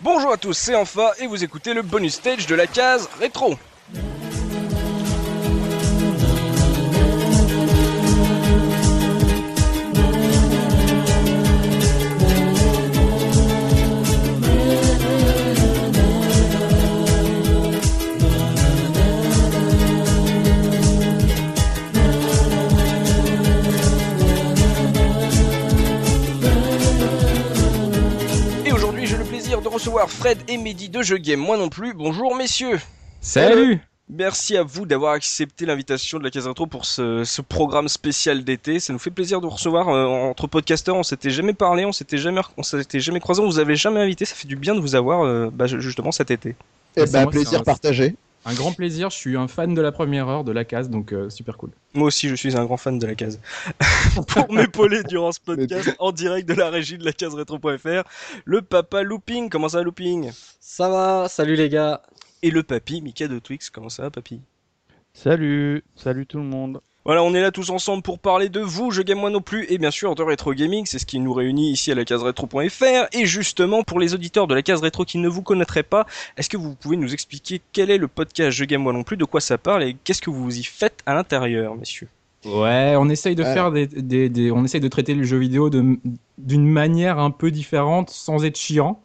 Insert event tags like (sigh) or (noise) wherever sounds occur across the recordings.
Bonjour à tous, c'est Enfa et vous écoutez le bonus stage de la case rétro. Fred et Mehdi de Jeux Game. Moi non plus. Bonjour messieurs. Salut Merci à vous d'avoir accepté l'invitation de la Case Rétro pour ce, ce programme spécial d'été. Ça nous fait plaisir de vous recevoir euh, entre podcasteurs. On s'était jamais parlé, on s'était jamais, on s'était jamais croisé, on vous avait jamais invité. Ça fait du bien de vous avoir, euh, bah, justement cet été. Eh C'est ben, plaisir partagé. Un grand plaisir, je suis un fan de la première heure de la case, donc euh, super cool. Moi aussi, je suis un grand fan de la case. (laughs) pour m'épauler durant ce podcast en direct de la régie de la case rétro.fr, le papa Looping. Comment ça, Looping? Ça va, salut les gars. Et le papy, Mika de Twix. Comment ça, papy? Salut, salut tout le monde. Voilà, on est là tous ensemble pour parler de vous, je game moi non plus, et bien sûr de rétro gaming, c'est ce qui nous réunit ici à la case rétro.fr. Et justement, pour les auditeurs de la case rétro qui ne vous connaîtraient pas, est-ce que vous pouvez nous expliquer quel est le podcast Je game moi non plus, de quoi ça parle et qu'est-ce que vous y faites à l'intérieur, messieurs? Ouais, on essaye de Ouais. faire des, des, des- on essaye de traiter le jeu vidéo de d'une manière un peu différente, sans être chiant.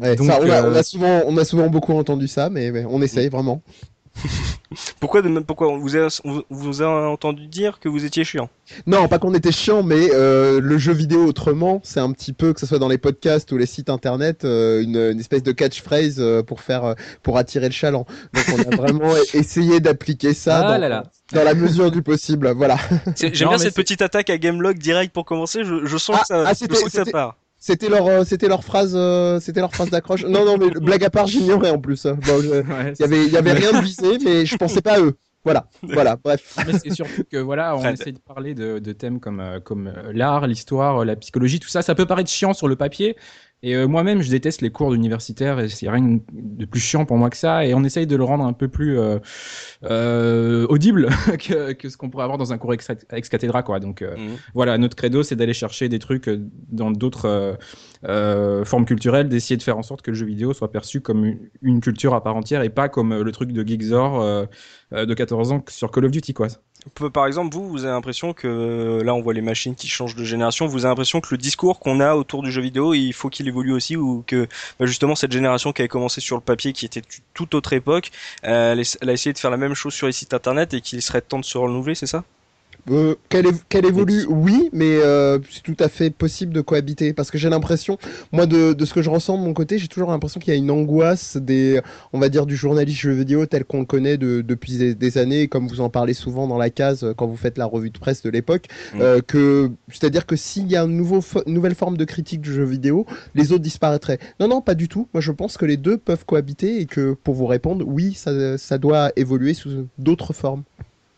Ouais, Donc, ça, on, a, euh, on a souvent, on a souvent beaucoup entendu ça, mais, mais on essaye vraiment. (laughs) Pourquoi de même pourquoi on vous a, on vous a entendu dire que vous étiez chiant? Non, pas qu'on était chiant, mais euh, le jeu vidéo autrement, c'est un petit peu, que ce soit dans les podcasts ou les sites internet, euh, une, une espèce de catchphrase euh, pour faire, pour attirer le chaland. Donc on a vraiment (laughs) essayé d'appliquer ça Ah dans, là là. dans la mesure du possible. Voilà. C'est- J'aime bien cette petite attaque à Gamelog direct pour commencer, je, je sens Ah, que ça, ah, je sens que ça part. C'était leur, euh, c'était leur phrase, euh, c'était leur phrase d'accroche. Non, non, mais blague à part, j'ignorais en plus. Bon, je- Ouais, Il y avait, il y avait rien de visé, mais je pensais pas à eux. Voilà, voilà, bref. Mais c'est surtout que voilà, on Fred. essaie de parler de, de thèmes comme, euh, comme l'art, l'histoire, la psychologie, tout ça. Ça peut paraître chiant sur le papier. Et euh, moi-même, je déteste les cours d'universitaire et c'est rien de plus chiant pour moi que ça. Et on essaye de le rendre un peu plus euh, euh, audible (laughs) que, que ce qu'on pourrait avoir dans un cours ex, ex cathedra, quoi. Donc Mhm. voilà, notre credo, c'est d'aller chercher des trucs dans d'autres formes culturelles, d'essayer de faire en sorte que le jeu vidéo soit perçu comme une, une culture à part entière et pas comme le truc de Geekzor de 14 ans sur Call of Duty, quoi. Par exemple, vous, vous avez l'impression que euh, là, on voit les machines qui changent de génération. Vous avez l'impression que le discours qu'on a autour du jeu vidéo, il faut qu'il évolue aussi, ou que bah, justement cette génération qui avait commencé sur le papier, qui était toute autre époque, euh, elle a essayé de faire la même chose sur les sites internet et qu'il serait temps de se renouveler, c'est ça? Euh, qu'elle év- qu'elle évolue, oui, mais euh, c'est tout à fait possible de cohabiter. Parce que j'ai l'impression, moi, de, de ce que je ressens de mon côté, j'ai toujours l'impression qu'il y a une angoisse des, on va dire, du journaliste jeu vidéo tel qu'on le connaît de- depuis des, des années, comme vous en parlez souvent dans la case euh, quand vous faites la revue de presse de l'époque. Mm. euh, que, c'est-à-dire que s'il y a une nouveau fo- nouvelle forme de critique du jeu vidéo, les autres disparaîtraient. Non, non, pas du tout. Moi, je pense que les deux peuvent cohabiter et que, pour vous répondre, oui, ça, ça doit évoluer sous d'autres formes.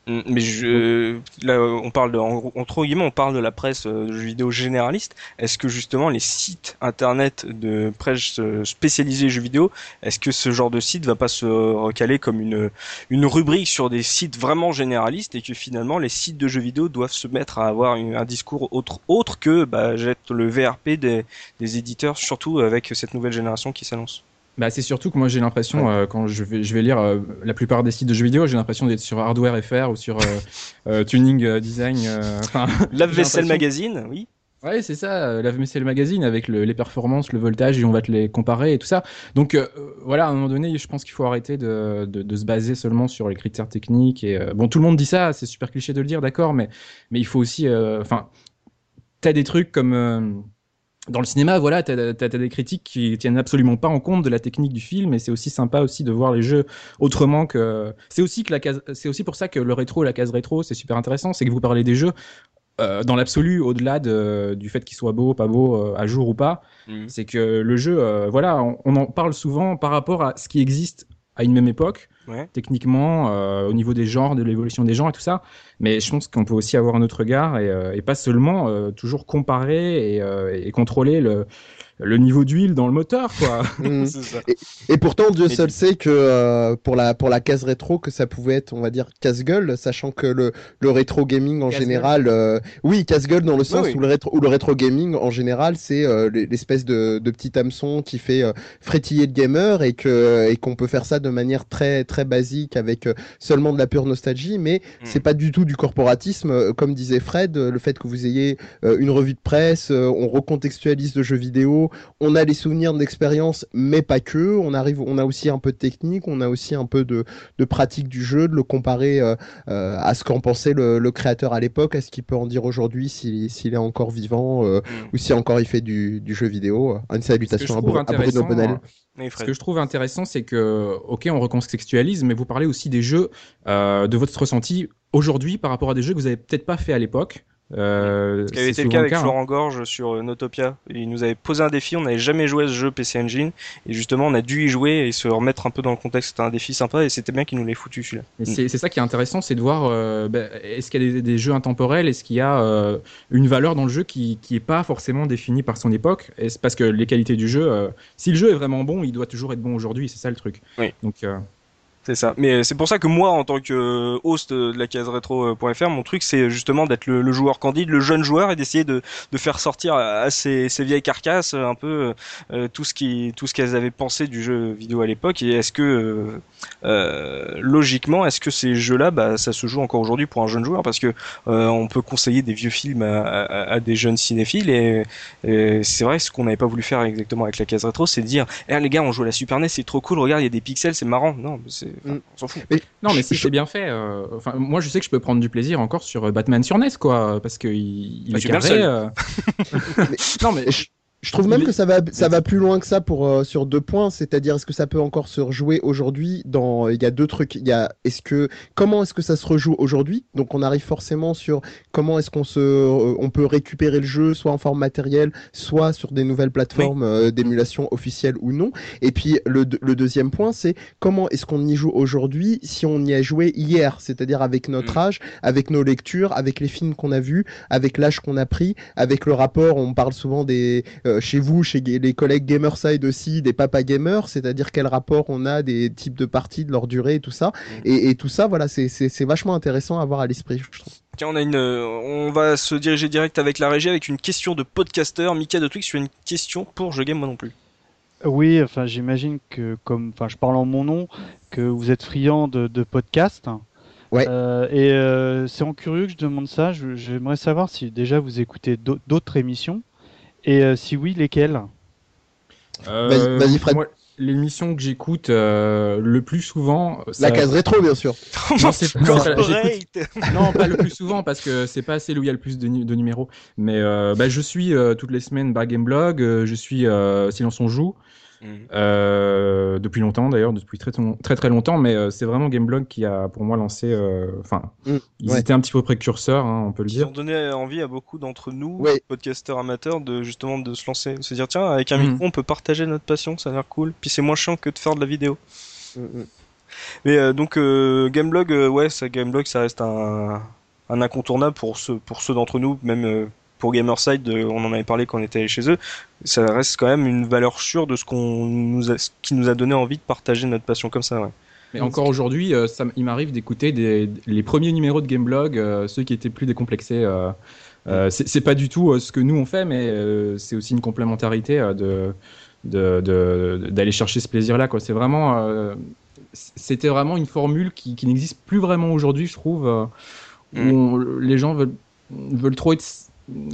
Mm, Mais je, là, on parle de, entre guillemets, on parle de la presse euh, de jeux vidéo généraliste. Est-ce que justement les sites internet de presse euh, spécialisée jeux vidéo, est-ce que ce genre de site va pas se recaler comme une une rubrique sur des sites vraiment généralistes et que finalement les sites de jeux vidéo doivent se mettre à avoir une- un discours autre autre que bah, jette le VRP des des éditeurs, surtout avec cette nouvelle génération qui s'annonce? Bah, c'est surtout que moi j'ai l'impression, euh, quand je vais, je vais lire euh, la plupart des sites de jeux vidéo, j'ai l'impression d'être sur Hardware FR ou sur euh, Tuning Design. enfin, (laughs) Lave vaisselle l'impression- magazine, oui. ouais, c'est ça, euh, la vaisselle magazine avec le- les performances, le voltage, et on va te les comparer et tout ça. Donc voilà, à un moment donné, je pense qu'il faut arrêter de, de, de se baser seulement sur les critères techniques. Et bon, tout le monde dit ça, c'est super cliché de le dire, d'accord, mais mais il faut aussi, enfin, t'as des trucs comme dans le cinéma, voilà, t'as as, des critiques qui tiennent absolument pas en compte de la technique du film, et c'est aussi sympa aussi de voir les jeux autrement que. C'est aussi que la case, c'est aussi pour ça que le rétro, la case rétro, c'est super intéressant, c'est que vous parlez des jeux euh, dans l'absolu, au-delà de, du fait qu'ils soient beaux, pas beaux, euh, à jour ou pas, Mhm. c'est que le jeu, euh, voilà, on, on en parle souvent par rapport à ce qui existe à une même époque. Ouais. techniquement, euh, au niveau des genres, de l'évolution des genres et tout ça. Mais je pense qu'on peut aussi avoir un autre regard et, euh, et pas seulement euh, toujours comparer et, euh, et contrôler le, le niveau d'huile dans le moteur, quoi. (laughs) (laughs) Mm. Ça. Et pourtant, Dieu Mais seul sait que euh, pour la pour la case rétro, que ça pouvait être, on va dire, casse-gueule, sachant que le le rétro gaming en général, euh, oui, casse-gueule dans le sens oui. où le rétro où le rétro gaming en général, c'est euh, l'espèce de, de petit hameçon qui fait euh, frétiller le gamer et que et qu'on peut faire ça de manière très très basique avec euh, seulement de la pure nostalgie, mais Mm. c'est pas du tout du corporatisme, euh, comme disait Fred, euh, le fait que vous ayez une revue de presse, on recontextualise le jeu vidéo, on a les souvenirs d'expérience, mais pas que. On arrive, on a aussi un peu de technique, on a aussi un peu de, de pratique du jeu, de le comparer euh, euh, à ce qu'en pensait le, le créateur à l'époque, à ce qu'il peut en dire aujourd'hui s'il est encore vivant euh, Mm. ou si encore il fait du, du jeu vidéo. Une salutation à, Bruno Bonnel. Oui, Ce que je trouve intéressant, c'est que, ok, on recontextualise, mais vous parlez aussi des jeux, euh, de votre ressenti aujourd'hui par rapport à des jeux que vous avez peut-être pas fait à l'époque. Euh, Ce qui avait été le cas avec hein. Florent Gorge sur euh, Notopia. Il nous avait posé un défi, on n'avait jamais joué à ce jeu PC Engine, et justement on a dû y jouer et se remettre un peu dans le contexte. C'était un défi sympa et c'était bien qu'il nous l'ait foutu celui-là. Et c'est ça qui est intéressant, c'est de voir euh, ben, est-ce qu'il y a des, des jeux intemporels, est-ce qu'il y a euh, une valeur dans le jeu qui qui est pas forcément définie par son époque? Parce que les qualités du jeu, si le jeu est vraiment bon, il doit toujours être bon aujourd'hui. C'est ça le truc. Oui. Donc C'est ça. Mais c'est pour ça que moi, en tant que euh, host de la case rétro.fr, mon truc, c'est justement d'être le, joueur candide, le jeune joueur, et d'essayer de, faire sortir à ces, vieilles carcasses un peu euh, tout ce qui, tout ce qu'elles avaient pensé du jeu vidéo à l'époque. Et est-ce que, euh, euh, logiquement, est-ce que ces jeux-là, bah, ça se joue encore aujourd'hui pour un jeune joueur? Parce que euh, on peut conseiller des vieux films à, des jeunes cinéphiles, et, et c'est vrai, ce qu'on n'avait pas voulu faire exactement avec la case rétro, c'est de dire, eh les gars, on joue à la Super NES, c'est trop cool, regarde, il y a des pixels, c'est marrant. Non, c'est, enfin, Mm. on s'en fout. Non, mais si Je- c'est bien fait. euh, Enfin, moi, je sais que je peux prendre du plaisir encore sur euh, Batman sur NES, quoi, parce que il, il est carré. euh. (laughs) non, mais je, je trouve même que ça va, ça va plus loin que ça pour, euh, sur deux points, c'est-à-dire est-ce que ça peut encore se rejouer aujourd'hui dans, il y a deux trucs, il y a, est-ce que, comment est-ce que ça se rejoue aujourd'hui? Donc on arrive forcément sur comment est-ce qu'on se, euh, on peut récupérer le jeu, soit en forme matérielle, soit sur des nouvelles plateformes euh, d'émulation officielles ou non. Et puis le, le deuxième point, c'est comment est-ce qu'on y joue aujourd'hui si on y a joué hier, c'est-à-dire avec notre Mm. âge, avec nos lectures, avec les films qu'on a vus, avec l'âge qu'on a pris, avec le rapport, on parle souvent des, euh, chez vous, chez les collègues Gamerside aussi, des papas gamers, c'est-à-dire quel rapport on a des types de parties, de leur durée et tout ça. Et, et tout ça, voilà, c'est- vachement intéressant à avoir à l'esprit, je trouve. Tiens, on a une, euh, on va se diriger direct avec la régie avec une question de podcaster. Mika de Twix, tu as une question pour Je Game moi non plus. Oui, enfin, j'imagine que, comme, enfin, je parle en mon nom, que vous êtes friand de, de podcasts. Ouais. Euh, et euh, c'est en curieux que je demande ça. Je- J'aimerais savoir si déjà vous écoutez d'au- d'autres émissions. Et euh, si oui, lesquelles euh, Vas-y- Fred. moi, l'émission que j'écoute euh, le plus souvent, ça- La case rétro, bien sûr. (laughs) Non, c'est (laughs) non, pas le plus souvent parce que c'est pas assez là où il y a le plus de, nu- de numéros. Mais euh, bah, je suis euh, toutes les semaines Bar Game Blog, je suis euh, Silence on joue euh, depuis longtemps d'ailleurs, depuis très très très longtemps. Mais euh, c'est vraiment Gameblog qui a pour moi lancé. euh, Enfin, Mm, ils ouais. étaient un petit peu précurseurs, hein, on peut le Ils dire. ont donné envie à beaucoup d'entre nous, Ouais. podcasteurs amateurs, de justement de se lancer, de se dire tiens, avec un Mhm. micro, on peut partager notre passion, ça a l'air cool. Puis c'est moins chiant que de faire de la vidéo. Mm, mm. Mais euh, donc euh, Gameblog, euh, ouais, ça Gameblog, ça reste un, un incontournable pour ceux pour ceux d'entre nous, même euh, pour Gamerside, euh, on en avait parlé quand on était allé chez eux. Ça reste quand même une valeur sûre de ce qu'on nous a, ce qui nous a donné envie de partager notre passion comme ça. Ouais. Mais encore aujourd'hui, euh, il m'arrive d'écouter des, les premiers numéros de Gameblog, euh, ceux qui étaient plus décomplexés. euh, c'est pas du tout ce que nous on fait, mais c'est aussi une complémentarité de d'aller chercher ce plaisir-là. C'est vraiment, c'était vraiment une formule qui, qui n'existe plus vraiment aujourd'hui, je trouve, où Mm. on- les gens veulent veulent trop être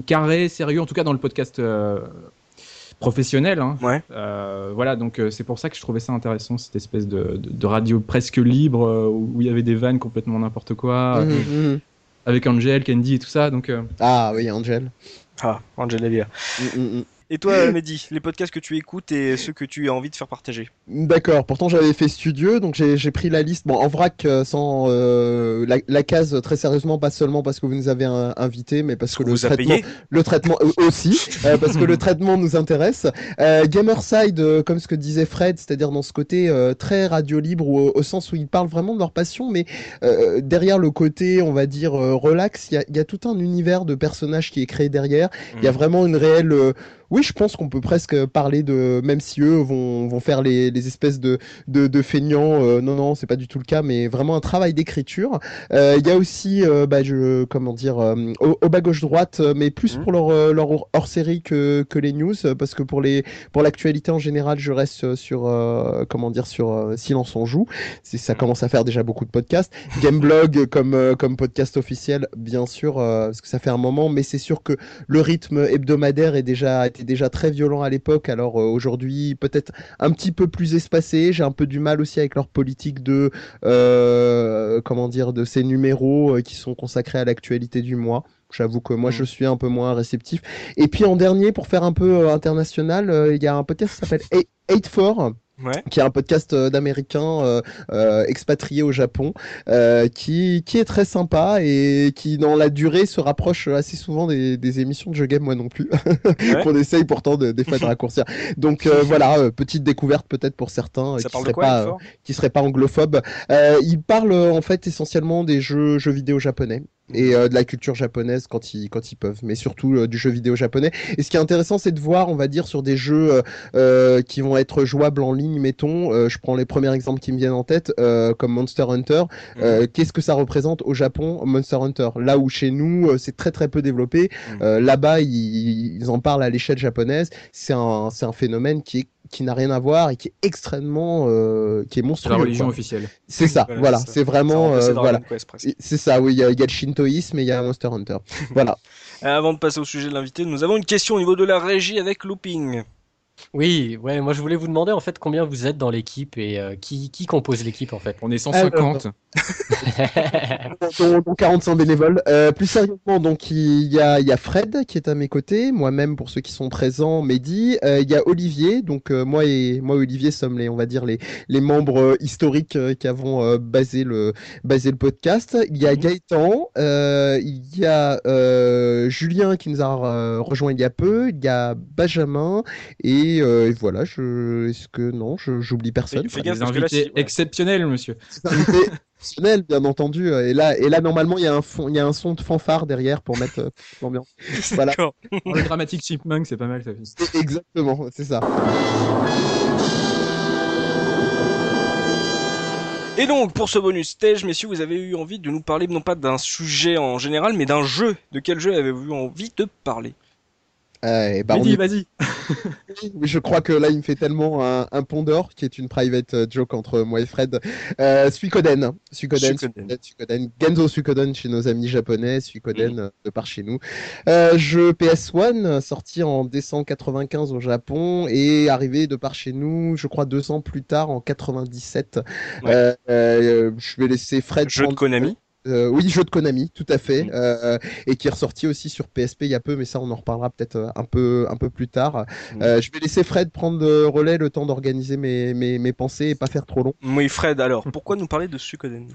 carrés, sérieux, en tout cas dans le podcast. euh, professionnel hein. Ouais. Euh, voilà donc euh, c'est pour ça que je trouvais ça intéressant cette espèce de, de- de radio presque libre euh, où il y avait des vannes complètement n'importe quoi Mhm, euh, mhm. avec Angel, Candy et tout ça donc euh, Ah oui, Angel. Ah, Angela Lia. Mm, mm, mm. Et toi, (clears throat) Mehdi, les podcasts que tu écoutes et ceux que tu as envie de faire partager D'accord. Pourtant, j'avais fait studio, donc j'ai pris la liste. Bon, en vrac, euh, sans euh, la, la, case très sérieusement, pas seulement parce que vous nous avez invité, mais parce que le traitement, le traitement euh, aussi, parce que le traitement nous intéresse. Gamerside, comme ce que disait Fred, c'est-à-dire dans ce côté très radio libre, au, au, sens où ils parlent vraiment de leur passion, mais derrière le côté, on va dire relax, il y a, y a, tout un univers de personnages qui est créé derrière. Il y a mm. vraiment une réelle oui, je pense qu'on peut presque parler de, même si eux vont, vont faire les, les espèces de, de, de feignants, euh, non, non, c'est pas du tout le cas, mais vraiment un travail d'écriture. Euh, il y a aussi, euh, bah, je, comment dire, au, bas gauche-droite, mais plus mmh. pour leur, leur hors-série que, que les news, parce que pour les pour l'actualité en général, je reste sur, comment dire, sur Silence on joue. Ça mmh. commence à faire déjà beaucoup de podcasts. Gameblog (laughs) comme, comme podcast officiel, bien sûr, parce que ça fait un moment, mais c'est sûr que le rythme hebdomadaire est déjà déjà très violent à l'époque, alors euh, aujourd'hui peut-être un petit peu plus espacé. J'ai un peu du mal aussi avec leur politique de euh, comment dire de ces numéros euh, qui sont consacrés à l'actualité du mois. J'avoue que moi, je mm. suis un peu moins réceptif. Et puis en dernier, pour faire un peu international, il y a un podcast qui s'appelle 8-4 qui est un podcast euh, d'Américains euh, euh, expatriés au Japon, euh, qui, qui est très sympa et qui, dans la durée, se rapproche assez souvent des, des émissions de jeux game, moi non plus. (laughs) Ouais. On essaye pourtant de, des fois de (laughs) raccourcir. Donc (laughs) voilà, petite découverte peut-être pour certains qui seraient, pas, qui seraient pas anglophobes. il parle en fait essentiellement des jeux, jeux vidéo japonais et euh, de la culture japonaise quand ils quand ils peuvent. Mais surtout euh, du jeu vidéo japonais. Et ce qui est intéressant c'est de voir on va dire sur des jeux euh, euh qui vont être jouables en ligne mettons je prends les premiers exemples qui me viennent en tête comme Monster Hunter mhm. qu'est-ce que ça représente au Japon Monster Hunter? Là où chez nous c'est très très peu développé. Mhm. là-bas ils, ils, en parlent à l'échelle japonaise. C'est un c'est un phénomène qui est qui n'a rien à voir et qui est extrêmement euh, qui est monstrueux. La religion officielle. C'est ça, voilà, c'est vraiment euh, voilà. C'est ça, oui, il y, a, le shintoïsme et il y a Monster Hunter. (laughs) voilà. Avant de passer au sujet de l'invité, nous avons une question au niveau de la régie avec Looping. Oui, ouais, moi je voulais vous demander en fait combien vous êtes dans l'équipe et euh, qui, qui compose l'équipe en fait? On est 150. Euh, (laughs) donc 45 bénévoles. Euh, plus sérieusement, donc il y a, il y a Fred qui est à mes côtés, moi-même pour ceux qui sont présents, Mehdi. Euh, il y a Olivier, donc euh, moi et moi et Olivier sommes les, on va dire les, les membres historiques qui avons basé le basé le podcast. Il y a. Gaëtan, il y a Julien qui nous a rejoint il y a peu, il y a Benjamin et euh, et, voilà, je... est-ce que non, j'oublie personne. Fais des invités exceptionnels, monsieur. exceptionnels, bien entendu. Et là, et là, normalement, il y a un fond, il y a un son de fanfare derrière pour mettre euh, l'ambiance. Voilà. le dramatique chipmunk, c'est pas mal, ça. Exactement, c'est ça. Et donc, pour ce bonus stage, messieurs, vous avez eu envie de nous parler non pas d'un sujet en général, mais d'un jeu. De quel jeu avez-vous envie de parler? Euh, bah, vas-y, vas-y. (laughs) je crois que là, il me fait tellement un, un pont d'or qui est une private euh, joke entre moi et Fred. Euh, Suikoden. Suikoden, Suikoden. Suikoden. Genzo Suikoden chez nos amis japonais, Suikoden mm. de par chez nous. Euh, jeu PS1 sorti en décembre 95 au Japon et arrivé de par chez nous, je crois deux ans plus tard en 97. Ouais. Euh, euh, je vais laisser Fred. Jeu de Konami. Euh, oui, jeu de Konami, tout à fait, euh, et qui est ressorti aussi sur PSP il y a peu, mais ça on en reparlera peut-être euh, un peu un peu plus tard. Euh, je vais laisser Fred prendre le relais le temps d'organiser mes, mes, mes, pensées et pas faire trop long. Oui, Fred, alors pourquoi nous parler de Suikoden?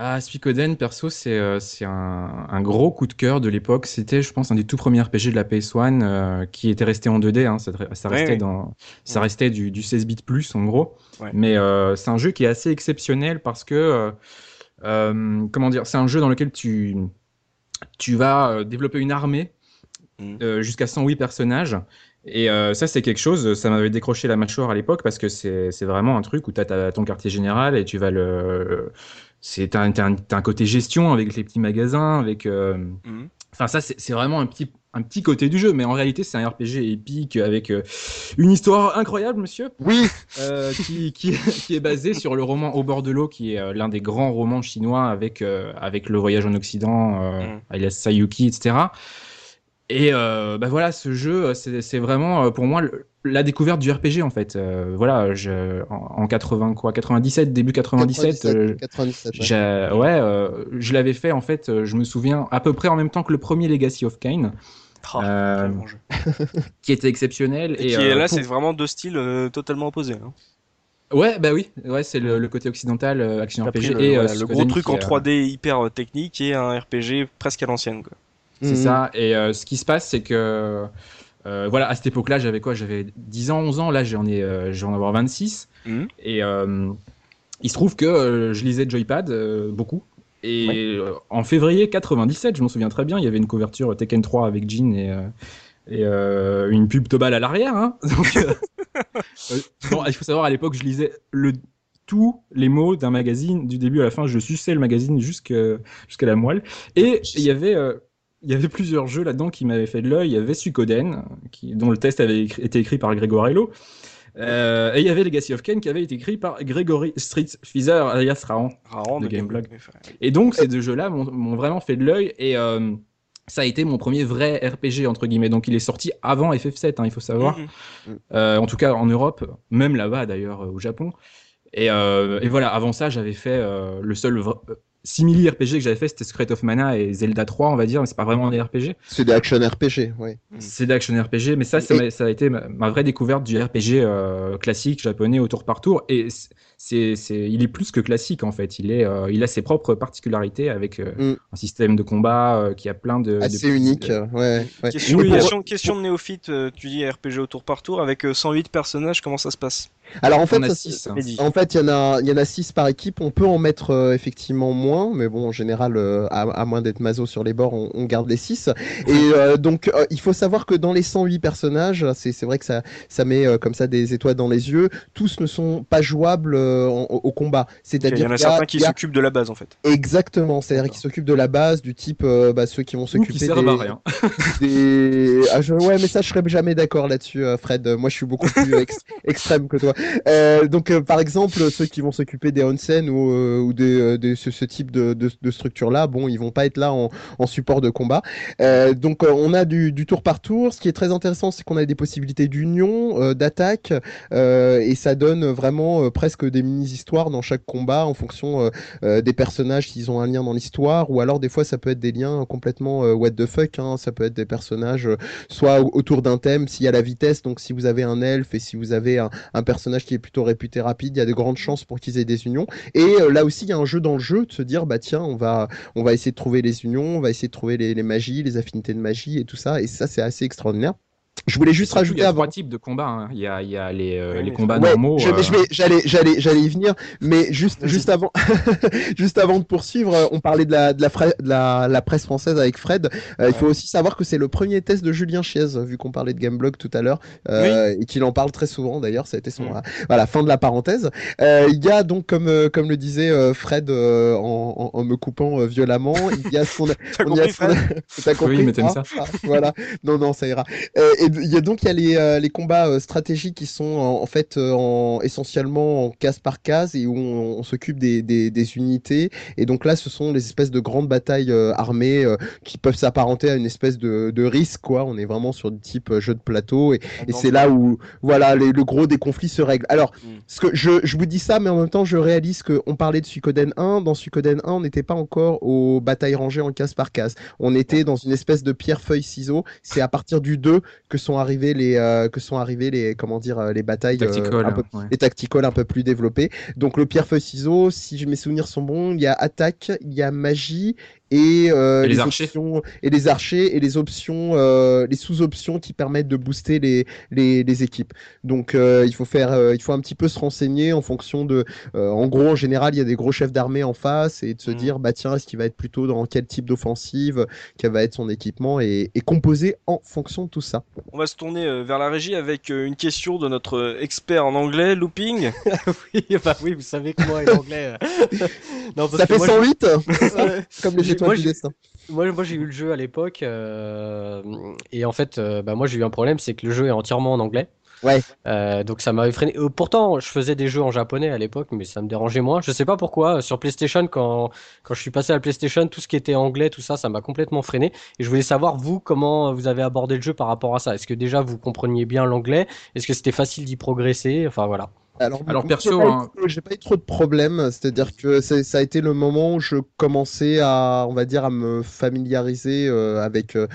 Ah, Suikoden, perso, c'est euh, c'est un, un, gros coup de cœur de l'époque. C'était, je pense, un des tout premiers RPG de la PS1 euh, qui était resté en 2D. Hein. Ça, ça, restait, dans, ça restait du, du 16 bits plus, en gros. Ouais. Mais euh, c'est un jeu qui est assez exceptionnel parce que euh, comment dire, c'est un jeu dans lequel tu, tu vas euh, développer une armée mm. euh, jusqu'à 108 personnages. Et euh, ça, c'est quelque chose, ça m'avait décroché la mâchoire à l'époque parce que c'est vraiment un truc où tu as, ton quartier général et tu vas le. C'est un, un, un, côté gestion avec les petits magasins, avec. Euh... Mm. Enfin, ça, c'est vraiment un petit, un petit côté du jeu, mais en réalité, c'est un RPG épique avec euh, une histoire incroyable, monsieur. Oui. Euh, qui, qui, qui, est basé sur le roman Au bord de l'eau, qui est euh, l'un des grands romans chinois avec, euh, avec le voyage en Occident, euh, mm. alias Sayuki, etc. Et euh, bah voilà, ce jeu, c'est vraiment pour moi la découverte du RPG en fait. Euh, voilà, je, en, en, 80 quoi, 97, début 97. 97, 97 ouais, ouais euh, je l'avais fait en fait. Je me souviens à peu près en même temps que le premier Legacy of Kain. Oh, Euh, quel bon jeu. (laughs) qui était exceptionnel. Et, Et, qui euh, est là, pour- c'est vraiment deux styles euh, totalement opposés. hein. Ouais, bah oui, ouais, c'est le, le côté occidental, euh, action RPG le, et euh, voilà, le gros truc qui en est, euh, 3D hyper euh, technique et un RPG presque à l'ancienne. quoi. C'est Mhm. ça. Et euh, ce qui se passe, c'est que euh, voilà, à cette époque-là, j'avais quoi? J'avais 10 ans, 11 ans. Là, j'en ai, euh, je vais en avoir 26. Mhm. Et il se trouve que je lisais Joypad beaucoup. Et en février 97, je m'en souviens très bien, il y avait une couverture Tekken 3 avec Jean et, et une pub Tobal à l'arrière. Hein (laughs) Donc, (laughs) bon, il faut savoir, à l'époque, je lisais le, tous les mots d'un magazine, du début à la fin, je suçais le magazine jusqu'à jusqu'à la moelle. Et il y avait... il y avait plusieurs jeux là-dedans qui m'avaient fait de l'œil. Il y avait Suikoden, qui, dont le test avait écrit- été écrit par Gregorello. Euh, et il y avait Legacy of Kain qui avait été écrit par Gregory Street Feather alias Raon. Rarement De de Gameblog. Et donc ces deux jeux-là m'ont vraiment fait de l'œil et euh, ça a été mon premier vrai RPG entre guillemets. Donc il est sorti avant FF7, hein, il faut savoir. Mhm. Euh, en tout cas en Europe, même là-bas d'ailleurs euh, au Japon. Et, euh, et voilà, avant ça j'avais fait euh, le seul simili RPG que j'avais fait, c'était Secret of Mana et Zelda 3 on va dire, mais c'est pas vraiment des RPG. C'est des action RPG, ouais. C'est d'action RPG, mais ça, ça, Et- m'a- ça a été ma, ma vraie découverte du RPG euh, classique japonais au tour par tour. Et c'est, c'est, il est plus que classique en fait. Il est, euh, il a ses propres particularités avec euh, Mm. un système de combat euh, qui a plein de. Assez unique, euh, ouais. ouais. Question, Oui, question, question de néophyte, euh, tu dis RPG au tour par tour, avec euh, 108 personnages, comment ça se passe? Alors en fait, six, hein. Mehdi. En fait, il y en a, il y en a six par équipe. On peut en mettre euh, effectivement moins, mais bon, en général, euh, à, à moins d'être maso sur les bords, on, on garde les six. Et euh, donc, euh, il faut savoir que dans les 108 personnages, c'est c'est vrai que ça, ça met euh, comme ça des étoiles dans les yeux. Tous ne sont pas jouables euh, en- au combat. Il y C'est-à-dire en a qu'il y a- certains qui s'occupent de la base en fait. Exactement, c'est-à-dire qu'ils s'occupent de la base, du type euh, bah, ceux qui vont s'occuper des, rien. (laughs) des... Ah, je- Ouais, mais ça, je serais jamais d'accord là-dessus, euh, Fred. Moi, je suis beaucoup plus ex- (laughs) extrême que toi. Euh, donc, euh, par exemple, ceux qui vont s'occuper des onsen ou, euh, ou des, de ce, ce type de, de, de structure-là, bon, ils vont pas être là en, en support de combat. Euh, donc, euh, on a du, du tour par tour. Ce qui est très intéressant, c'est qu'on a des possibilités d'union, euh, d'attaque, euh, et ça donne vraiment euh, presque des mini-histoires dans chaque combat en fonction euh, euh, des personnages s'ils ont un lien dans l'histoire, ou alors des fois ça peut être des liens complètement euh, what the fuck, hein, ça peut être des personnages soit au- autour d'un thème, s'il y a la vitesse, donc si vous avez un elfe et si vous avez un, personnage qui est plutôt réputé rapide, il y a de grandes chances pour qu'ils aient des unions. Et là aussi il y a un jeu dans le jeu de se dire bah tiens on va on va essayer de trouver les unions, on va essayer de trouver les magies, les affinités de magie et tout ça, et ça c'est assez extraordinaire. Je voulais juste Surtout, rajouter il y a avant. trois types de combats. hein. Il y a, il y a les, euh, Oui, les combats Ouais, normaux. je- euh, j'allais, j'allais, j'allais y venir, mais juste, juste avant, (laughs) juste avant de poursuivre, euh, on parlait de la, de la, fra- de la, la presse française avec Fred. Euh, Il faut aussi savoir que c'est le premier test de Julien Chiez, vu qu'on parlait de Gameblog tout à l'heure, euh, et qu'il en parle très souvent d'ailleurs. Ça a été son, voilà, fin de la parenthèse. Euh, Il y a donc, comme, euh, comme le disait euh, Fred euh, en, en, en me coupant euh, violemment, il y a son, (laughs) T'as a compris, son- Fred? (laughs) T'as compris mais t'aimes Ah, ça. ah, Voilà. Non, non, ça ira. Euh, et y a donc il y a les, euh, les combats euh, stratégiques qui sont en, en fait euh, en, essentiellement en case par case et où on, on s'occupe des, des, des unités. Et donc là, ce sont les espèces de grandes batailles euh, armées qui peuvent s'apparenter à une espèce de, de risque, quoi. On est vraiment sur du type jeu de plateau et, et c'est là où voilà les- le gros des conflits se règle. Alors, Mm. ce que je, je vous dis ça, mais en même temps, je réalise que on parlait de Suikoden 1. Dans Suikoden 1, on n'était pas encore aux batailles rangées en case par case. On était dans une espèce de pierre feuille ciseau. C'est à partir du 2 que sont arrivés les euh, que sont arrivés les comment dire euh, les batailles euh, tactical, un peu ouais. les tacticals un peu plus développés. Donc le pierre feuille ciseau, si mes souvenirs sont bons, il y a attaque, il y a magie et, euh, Et les archers. options et les archers et les options euh, les sous-options qui permettent de booster les les, les équipes. Donc euh, il faut faire euh, il faut un petit peu se renseigner en fonction de euh, en gros en général, il y a des gros chefs d'armée en face et de se Mm. dire bah tiens, est-ce qu'il va être plutôt dans quel type d'offensive, quel va être son équipement et, et composer en fonction de tout ça. On va se tourner vers la régie avec une question de notre expert en anglais, Looping. (laughs) oui, bah oui, vous savez que moi et l'anglais. (laughs) non, parce Ça que fait moi, 108 Euh, (laughs) comme les moi, du j'ai- destin. Moi, moi j'ai eu le jeu à l'époque euh, et en fait, euh, bah, moi j'ai eu un problème, c'est que le jeu est entièrement en anglais. Ouais. Euh, donc ça m'avait freiné. Euh, pourtant, je faisais des jeux en japonais à l'époque, mais ça me dérangeait moins. Je sais pas pourquoi. Sur PlayStation, quand quand je suis passé à la PlayStation, tout ce qui était anglais, tout ça, ça m'a complètement freiné. Et je voulais savoir vous comment vous avez abordé le jeu par rapport à ça. Est-ce que déjà vous compreniez bien l'anglais? Est-ce que c'était facile d'y progresser? Enfin voilà. Alors, perso, j'ai pas, hein. eu- j'ai pas eu trop de problèmes, c'est-à-dire que ça a été le moment où je commençais à, on va dire, à me familiariser euh, avec, euh,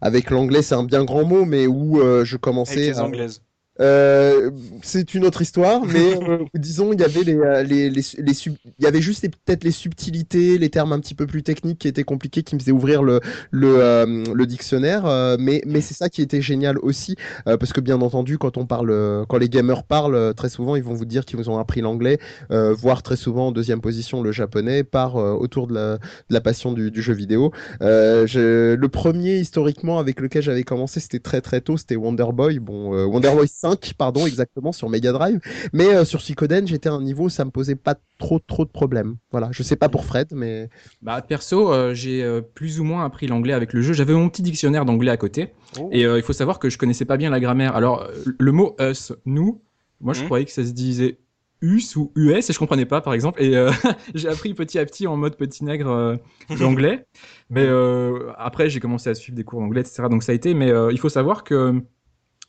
avec l'anglais, c'est un bien grand mot, mais où euh, je Avec commençais. les à- anglaises. Euh, c'est une autre histoire, mais (laughs) euh, disons, il y avait les, euh, les, les, les sub- il y avait juste peut-être les subtilités, les termes un petit peu plus techniques qui étaient compliqués, qui me faisaient ouvrir le, le, euh, le dictionnaire. euh, mais mais c'est ça qui était génial aussi, euh, parce que bien entendu, quand on parle, quand les gamers parlent, très souvent, ils vont vous dire qu'ils vous ont appris l'anglais, euh, voire très souvent en deuxième position le japonais, par euh, autour de la, de la passion du, du jeu vidéo. Euh, je- le premier historiquement avec lequel j'avais commencé, c'était très très tôt, c'était Wonder Boy. Bon, euh, Wonder Boy 5, pardon, exactement sur Mega Drive. Mais euh, sur Suikoden, j'étais à un niveau où ça me posait pas trop trop de problèmes. Voilà, je sais pas pour Fred, mais Bah, perso, euh, j'ai euh, plus ou moins appris l'anglais avec le jeu. J'avais mon petit dictionnaire d'anglais à côté. Oh. Et euh, il faut savoir que je connaissais pas bien la grammaire. Alors, le mot us, nous, moi je Mhm. croyais que ça se disait us ou us et je comprenais pas par exemple. Et euh, (laughs) j'ai appris petit à petit en mode petit nègre euh, l'anglais. mais euh, après, j'ai commencé à suivre des cours d'anglais, etc. Donc ça a été. Mais euh, il faut savoir que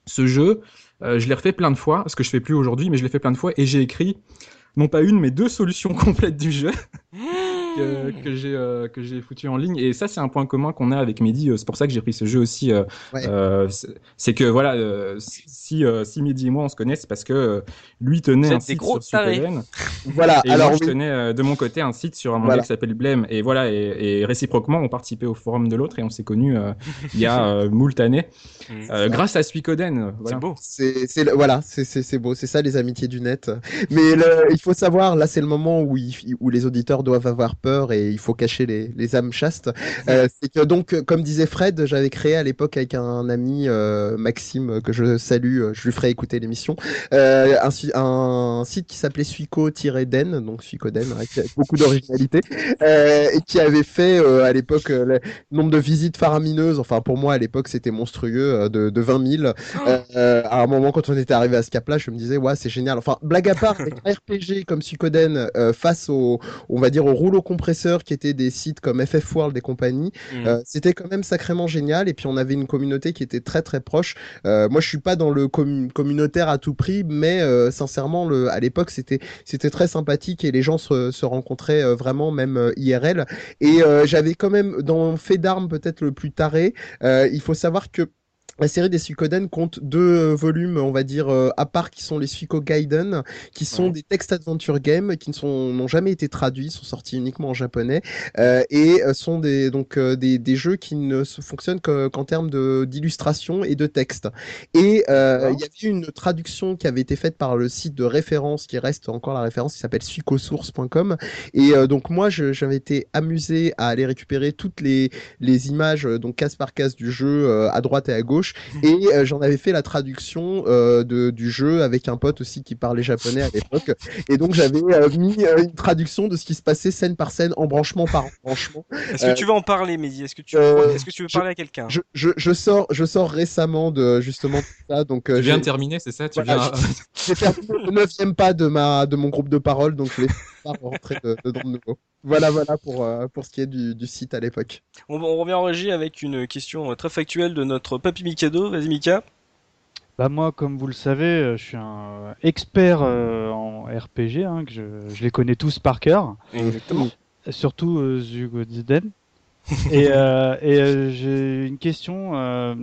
ce jeu, euh, je l'ai refait plein de fois, ce que je fais plus aujourd'hui, mais je l'ai fait plein de fois et j'ai écrit non pas une, mais deux solutions (laughs) complètes du jeu (laughs) que, que j'ai euh, que j'ai foutu en ligne et ça c'est un point commun qu'on a avec Mehdi euh, c'est pour ça que j'ai pris ce jeu aussi euh, Ouais. euh, c'est que voilà euh, si euh, si Mehdi et moi on se connaît c'est parce que lui tenait un site gros sur. Suikoden (laughs) voilà. et Alors moi je tenais euh, de mon côté un site sur un Voilà. qui s'appelle Blame et voilà et, et réciproquement on participait au forum de l'autre et on s'est connus euh, il y a euh, (laughs) moult années Mm. euh, grâce à Suikoden C'est beau. c'est voilà, c'est c'est c'est beau, c'est ça les amitiés du net. Mais le- il faut savoir, là c'est le moment où il- où les auditeurs doivent avoir peur et il faut cacher les les âmes chastes. Euh, c'est que donc, comme disait Fred, j'avais créé à l'époque avec un ami euh, Maxime que je salue, euh, je lui ferai écouter l'émission, euh, un, si- un site qui s'appelait Suico-Den, donc Suicoden, avec beaucoup d'originalité, et qui avait fait à l'époque le nombre de visites faramineuses. Enfin, pour moi à l'époque c'était monstrueux de, de 20 000. Euh, euh, à un moment, quand on était arrivé à ce cap-là, je me disais, ouais, c'est génial. Enfin, blague à part, (laughs) RPG comme Suikoden euh, face au, on va dire, au rouleau qui étaient des sites comme FF World et compagnie, Mm. euh, c'était quand même sacrément génial. Et puis, on avait une communauté qui était très très proche. Euh, moi, je suis pas dans le commu- communautaire à tout prix, mais euh, sincèrement, le, à l'époque, c'était c'était très sympathique et les gens se, se rencontraient vraiment même IRL. Et j'avais quand même dans fait d'armes peut-être le plus taré. il faut savoir que la série des Suikoden compte deux euh, volumes, on va dire, euh, à part, qui sont les Suiko Gaiden, qui sont Ouais. des textes adventure game, qui n'ont jamais été traduits, sont sortis uniquement en japonais, euh, et sont des, donc, des, des jeux qui ne se fonctionnent que- qu'en termes d'illustration et de texte. Et euh, il y avait une traduction qui avait été faite par le site de référence, qui reste encore la référence, qui s'appelle suikosource.com. Et euh, donc moi, j'avais été amusé à aller récupérer toutes les, les images, donc case par case du jeu, à droite et à gauche. Et euh, j'en avais fait la traduction euh, de, du jeu avec un pote aussi qui parlait japonais à l'époque. Et donc j'avais euh, mis euh, une traduction de ce qui se passait scène par scène, embranchement par embranchement. Est-ce euh, que tu veux en parler, Mehdi? Est-ce que tu euh, est-ce que tu veux je- parler à quelqu'un? Je, je, je sors, je sors récemment de justement tout ça, donc euh, tu viens de terminer c'est ça? Tu Voilà, viens j'ai terminé le neuvième pas de ma de mon groupe de parole, donc je vais pas rentrer de- dedans de nouveau. Voilà, voilà pour euh, pour ce qui est du, du site à l'époque. on, on revient en régie avec une question très factuelle de notre papy Mikado. Vas-y Mika. Bah moi, comme vous le savez, euh, je suis un expert euh, en RPG, hein, que je, je les connais tous par cœur, Exactement. surtout euh, Zugodzden. et euh, et euh, j'ai une question euh,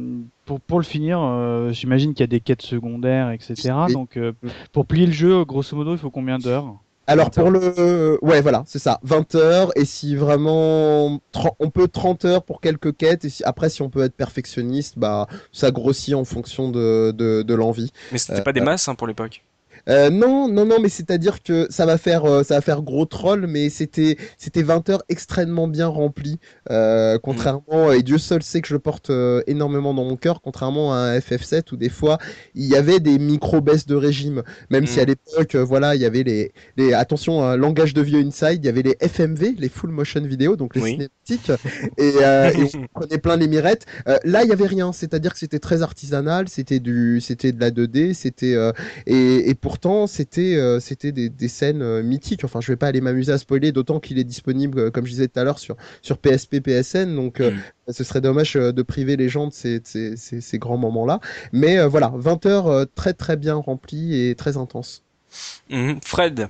pour pour le finir. euh, J'imagine qu'il y a des quêtes secondaires, etc. Donc euh, pour plier le jeu, grosso modo, il faut combien d'heures? Alors 20 pour le ouais voilà, c'est ça, 20 heures et si vraiment on peut 30 heures pour quelques quêtes et si, après si on peut être perfectionniste, bah ça grossit en fonction de de, de l'envie. Mais c'était Euh, pas des masses hein, pour l'époque. Euh, non, non, non, mais c'est-à-dire que ça va faire, euh, ça va faire gros troll, mais c'était, c'était 20 heures extrêmement bien remplies, euh, contrairement, et Dieu seul sait que je le porte énormément dans mon cœur, contrairement à un FF7 où des fois il y avait des micro baisses de régime, même si Mm. à l'époque, voilà, il y avait les, les, attention, un langage de vieux inside, il y avait les FMV, les full motion vidéo, donc les Oui. cinématiques, et, et (laughs) on prenait plein les mirettes. Là, il y avait rien, c'est-à-dire que c'était très artisanal, c'était du, c'était de la 2D, c'était et, et pourtant, c'était euh, c'était des, des scènes euh, mythiques. Enfin, je vais pas aller m'amuser à spoiler, d'autant qu'il est disponible, euh, comme je disais tout à l'heure, sur, sur PSP, PSN. Donc, euh, Mm. ce serait dommage de priver les gens de ces, ces, ces, ces grands moments-là. Mais euh, voilà, 20 heures très très bien remplies et très intenses. Mhm. Fred,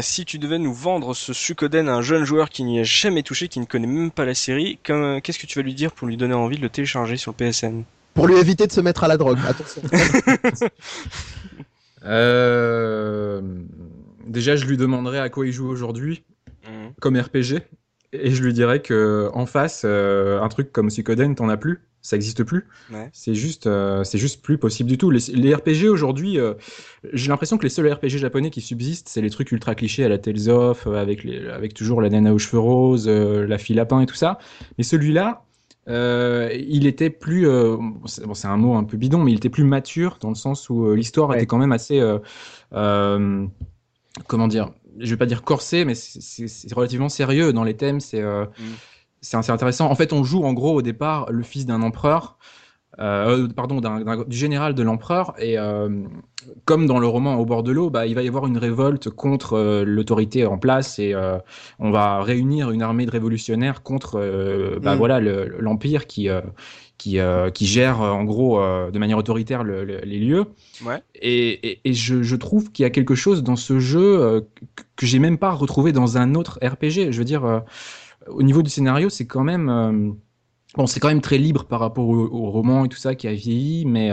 si tu devais nous vendre ce Suikoden à un jeune joueur qui n'y a jamais touché, qui ne connaît même pas la série, qu'est-ce que tu vas lui dire pour lui donner envie de le télécharger sur le PSN Pour lui éviter de se mettre à la drogue. Attention. (laughs) Euh, Déjà, je lui demanderais à quoi il joue aujourd'hui Mhm. comme RPG. Et je lui dirais que en face, euh, un truc comme Suikoden, t'en as plus. Ça existe plus. Ouais. C'est juste, euh, c'est juste plus possible du tout. Les, les RPG aujourd'hui, euh, j'ai l'impression que les seuls RPG japonais qui subsistent, c'est les trucs ultra clichés à la Tales of, avec, les, avec toujours la nana aux cheveux roses, la fille lapin et tout ça. Mais celui-là, euh, il était plus, euh, bon, c'est bon, un mot un peu bidon, mais il était plus mature dans le sens où euh, l'histoire Ouais. était quand même assez, euh, comment dire, je vais pas dire corsé, mais c'est- relativement sérieux dans les thèmes. C'est Mm. c'est assez intéressant. En fait, on joue en gros au départ le fils d'un empereur, pardon, d'un- du général de l'empereur, et comme dans le roman Au bord de l'eau, bah, il va y avoir une révolte contre euh, l'autorité en place, et euh, on va réunir une armée de révolutionnaires contre euh, bah, Mm. voilà le- l'empire qui qui, qui gère en gros de manière autoritaire le- le- les lieux. Ouais. Et, et, et je, je trouve qu'il y a quelque chose dans ce jeu que, j'ai même pas retrouvé dans un autre RPG. Je veux dire, au niveau du scénario, c'est quand même bon, c'est quand même très libre par rapport au, au roman et tout ça qui a vieilli, mais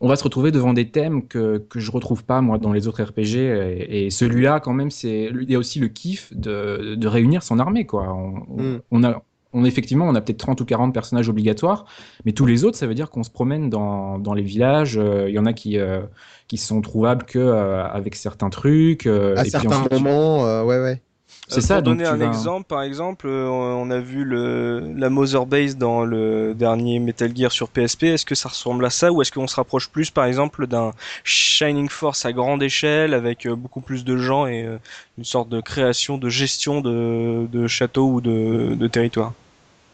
on va se retrouver devant des thèmes que, que je retrouve pas moi dans les autres RPG et, et celui-là quand même c'est il y a aussi le kiff de, de réunir son armée quoi on, on- Mm. on a on effectivement on a peut-être 30 ou 40 personnages obligatoires mais tous les autres ça veut dire qu'on se promène dans, dans les villages euh, il y en a qui euh, qui sont trouvables que euh, avec certains trucs euh, à et puis certains ensuite, moments, euh, ouais, ouais. C'est Euh, ça Pour donner un vas- exemple, par exemple, euh, on a vu le, la Mother Base dans le dernier Metal Gear sur PSP. Est-ce que ça ressemble à ça ou est-ce qu'on se rapproche plus, par exemple, d'un Shining Force à grande échelle avec euh, beaucoup plus de gens et euh, une sorte de création, de gestion de, de châteaux ou de, de territoires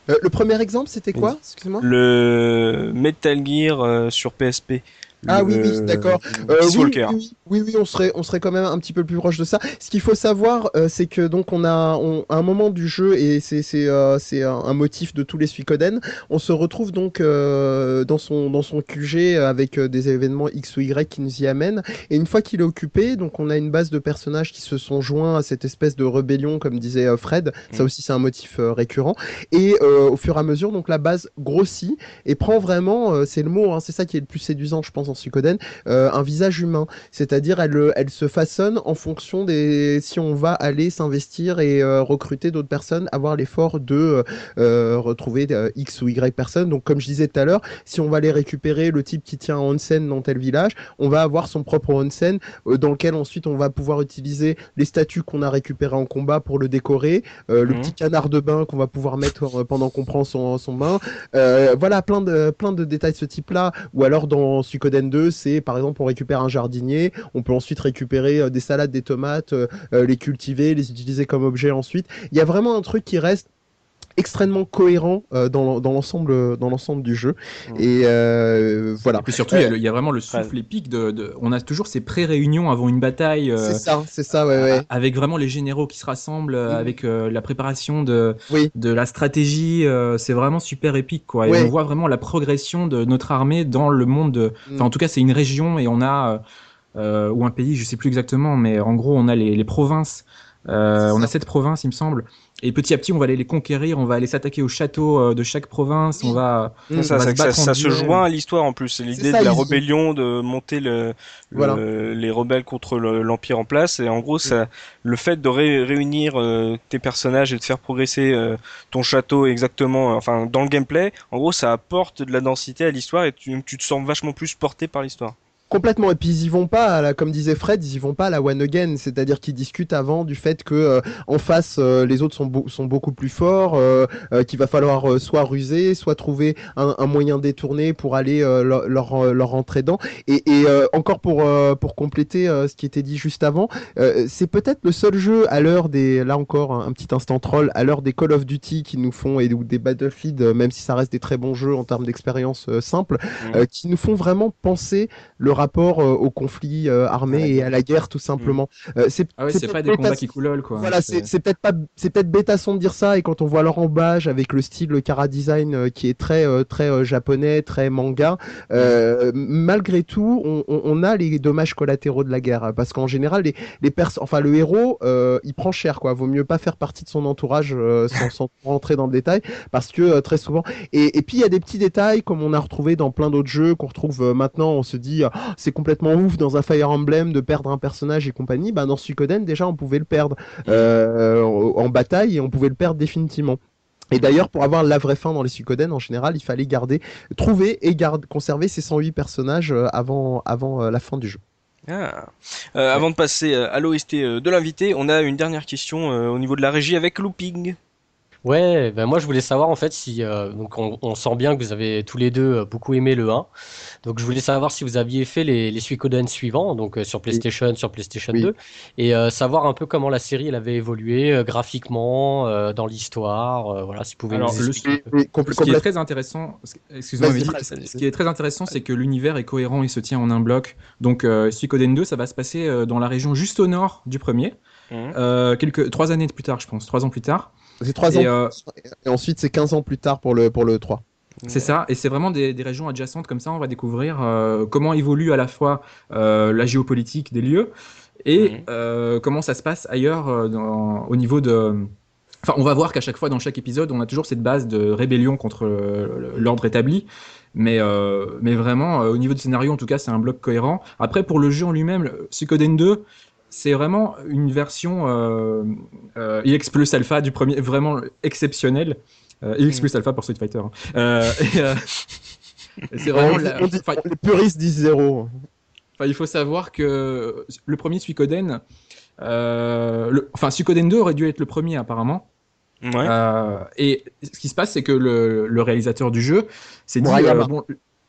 Euh, le premier exemple, c'était quoi? Excuse-moi. Le Metal Gear euh, sur PSP. Ah oui, oui, d'accord. le Euh, oui, oui, oui, on serait, on serait quand même un petit peu plus proche de ça. Ce qu'il faut savoir, euh, c'est que donc on a, un moment du jeu et c'est, c'est, euh, c'est un, motif de tous les Suikoden, on se retrouve donc euh, dans son, dans son QG avec euh, des événements X ou Y qui nous y amènent. Et une fois qu'il est occupé, donc on a une base de personnages qui se sont joints à cette espèce de rébellion, comme disait euh, Fred. Ça Mm. aussi, c'est un motif euh, récurrent. Et euh, au fur et à mesure, donc la base grossit et prend vraiment, euh, c'est le mot, hein, c'est ça qui est le plus séduisant, je pense, en Suikoden, euh, un visage humain. C'est-à-dire, elle, euh, elle se façonne en fonction des. Si on va aller s'investir et euh, recruter d'autres personnes, avoir l'effort de euh, retrouver X ou Y personnes. Donc, comme je disais tout à l'heure, si on va aller récupérer le type qui tient un onsen dans tel village, on va avoir son propre onsen dans lequel ensuite on va pouvoir utiliser les statues qu'on a récupérées en combat pour le décorer, le Mhm. petit canard de bain qu'on va pouvoir mettre pendant qu'on prend son, son bain. Voilà, plein de, plein de détails de ce type-là. Ou alors dans Suikoden 2, c'est par exemple on récupère un jardinier, on peut ensuite récupérer euh, des salades, des tomates, euh, euh, les cultiver, les utiliser comme objet ensuite. Il y a vraiment un truc qui reste extrêmement cohérent euh, dans, dans l'ensemble dans l'ensemble du jeu Mhm. et euh, voilà Et puis surtout, il y a Euh, y, vraiment le souffle épique de, de- On a toujours ces pré-réunions avant une bataille. euh, c'est ça c'est ça ouais ouais Avec vraiment les généraux qui se rassemblent, euh, Mhm. avec euh, la préparation de, Oui. de la stratégie, euh, c'est vraiment super épique quoi. Et Ouais. on voit vraiment la progression de notre armée dans le monde. De... Enfin, en tout cas, c'est une région et on a euh, ou un pays, je sais plus exactement, mais en gros, on a les, les provinces. Euh, on a sept provinces, il me semble. Et petit à petit, on va aller les conquérir, on va aller s'attaquer au château euh, de chaque province. On va. Ça, va ça, se ça, ça joint à l'histoire en plus. C'est l'idée de la ils- rébellion, de monter le, le- Voilà. les rebelles contre le- l'Empire en place. Et en gros, ça, le fait de ré- réunir euh, tes personnages et de faire progresser euh, ton château exactement, euh, enfin dans le gameplay, en gros, ça apporte de la densité à l'histoire et tu, tu te sens vachement plus porté par l'histoire. Complètement. Et puis ils y vont pas, à la- comme disait Fred, ils y vont pas à la one again. C'est-à-dire qu'ils discutent avant du fait que euh, en face euh, les autres sont, sont beaucoup plus forts, euh, euh, qu'il va falloir euh, soit ruser, soit trouver un, un moyen détourné pour aller euh, leur, leur, leur rentrer dedans. Et, et euh, encore pour euh, pour compléter euh, ce qui était dit juste avant, euh, c'est peut-être le seul jeu à l'heure des, là encore un, un petit instant troll, à l'heure des Call of Duty qui nous font et ou des Battlefield, même si ça reste des très bons jeux en termes d'expérience euh, simple, euh, qui nous font vraiment penser le rapport euh, au conflit euh, armé et à la guerre tout simplement. C'est Ah ouais, peut-être pas des bêta- combats qui coulolent quoi. Voilà, c'est peut-être pas, c'est peut-être bêtasson de dire ça. Et quand on voit Laurent Bage avec le style le Kara Design euh, qui est très très japonais, très manga, euh, malgré tout, on, on, on a les dommages collatéraux de la guerre parce qu'en général, les les pers enfin le héros, euh, il prend cher quoi. Vaut mieux pas faire partie de son entourage euh, sans, sans rentrer dans le détail parce que euh, très souvent. Et, et puis il y a des petits détails comme on a retrouvé dans plein d'autres jeux qu'on retrouve maintenant. On se dit c'est complètement ouf dans un Fire Emblem de perdre un personnage et compagnie. Bah dans Suikoden déjà on pouvait le perdre euh, en bataille et on pouvait le perdre définitivement. Et d'ailleurs, pour avoir la vraie fin dans les Suikoden, en général, il fallait garder, trouver et garder, conserver ces 108 personnages euh, avant, avant euh, la fin du jeu. Ah. Avant de passer à l'OST de l'invité, on a une dernière question au niveau de la régie avec Looping. Ouais, ben moi je voulais savoir en fait si euh, donc on, on sent bien que vous avez tous les deux euh, beaucoup aimé le 1. Donc je voulais savoir si vous aviez fait les, les Suikoden suivants, donc euh, sur PlayStation, sur PlayStation Oui. 2, et euh, savoir un peu comment la série elle avait évolué euh, graphiquement, euh, dans l'histoire, euh, voilà, si vous pouvez Alors, nous le- expliquer un peu. Ce qui est complètement. très intéressant, vas-y, ce qui est très intéressant, c'est que l'univers est cohérent, il se tient en un bloc. Donc, euh, Suikoden 2, ça va se passer euh, dans la région juste au nord du premier, euh, quelques trois années plus tard, je pense, trois ans plus tard. C'est 3 ans. Et, euh, Et ensuite, c'est 15 ans plus tard pour le, pour le 3. C'est ça, et c'est vraiment des, des régions adjacentes comme ça. On va découvrir euh, comment évolue à la fois euh, la géopolitique des lieux et Mhm. euh, comment ça se passe ailleurs euh, dans- au niveau de. Enfin, on va voir qu'à chaque fois, dans chaque épisode, on a toujours cette base de rébellion contre l'ordre établi. Mais, euh, mais vraiment, euh, au niveau du scénario, en tout cas, c'est un bloc cohérent. Après, pour le jeu en lui-même, Suikoden 2, c'est vraiment une version euh, euh, EX Plus Alpha du premier, vraiment exceptionnelle. Euh, EX Mm. Plus Alpha pour Street Fighter. hein. (laughs) Et, c'est vraiment On, la- on dit- enfin, les puristes disent 0. Enfin, il faut savoir que le premier Suikoden, euh, le- enfin Suikoden 2 aurait dû être le premier apparemment. Ouais. Euh, et ce qui se passe, c'est que le, le réalisateur du jeu s'est dit, euh, bon,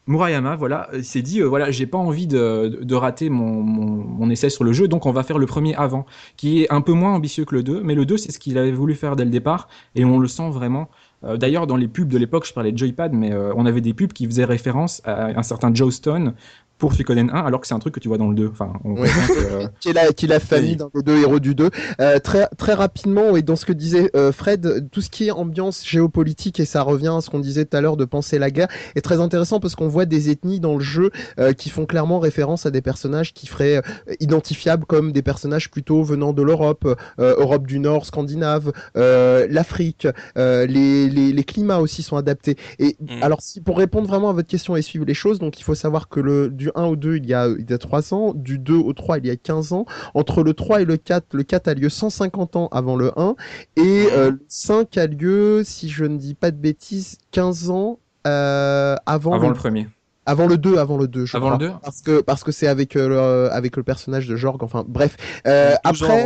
Murayama, voilà, il s'est dit, euh, voilà, j'ai pas envie de, de rater mon, mon, mon essai sur le jeu, donc on va faire le premier avant, qui est un peu moins ambitieux que le 2, mais le 2, c'est ce qu'il avait voulu faire dès le départ, et on le sent vraiment. Euh, D'ailleurs, dans les pubs de l'époque, je parlais de Joypad, mais euh, on avait des pubs qui faisaient référence à un certain Joe Stone pour Suikoden 1, alors que c'est un truc que tu vois dans le 2. Enfin, on Ouais. que, euh, (laughs) qui est la, qui est la famille Oui. d'un des deux héros du 2. Euh, très, très rapidement, et dans ce que disait euh, Fred, tout ce qui est ambiance géopolitique, et ça revient à ce qu'on disait tout à l'heure de penser la guerre, est très intéressant parce qu'on voit des ethnies dans le jeu euh, qui font clairement référence à des personnages qui feraient euh, identifiables comme des personnages plutôt venant de l'Europe, euh, Europe du Nord, Scandinave, euh, l'Afrique, euh, les, les, les climats aussi sont adaptés. Et Mm. alors, si pour répondre vraiment à votre question et suivre les choses, donc il faut savoir que le du 1 au 2, il y a il y a 3 ans, du 2 au 3, il y a 15 ans. Entre le 3 et le 4, le 4 a lieu 150 ans avant le 1 et euh, le 5 a lieu, si je ne dis pas de bêtises, 15 ans euh, avant, avant le, le premier. avant le 2, avant le 2, je Avant crois. le 2 Parce que parce que c'est avec euh, le, avec le personnage de Jorg, enfin bref. Euh, 12 ans après,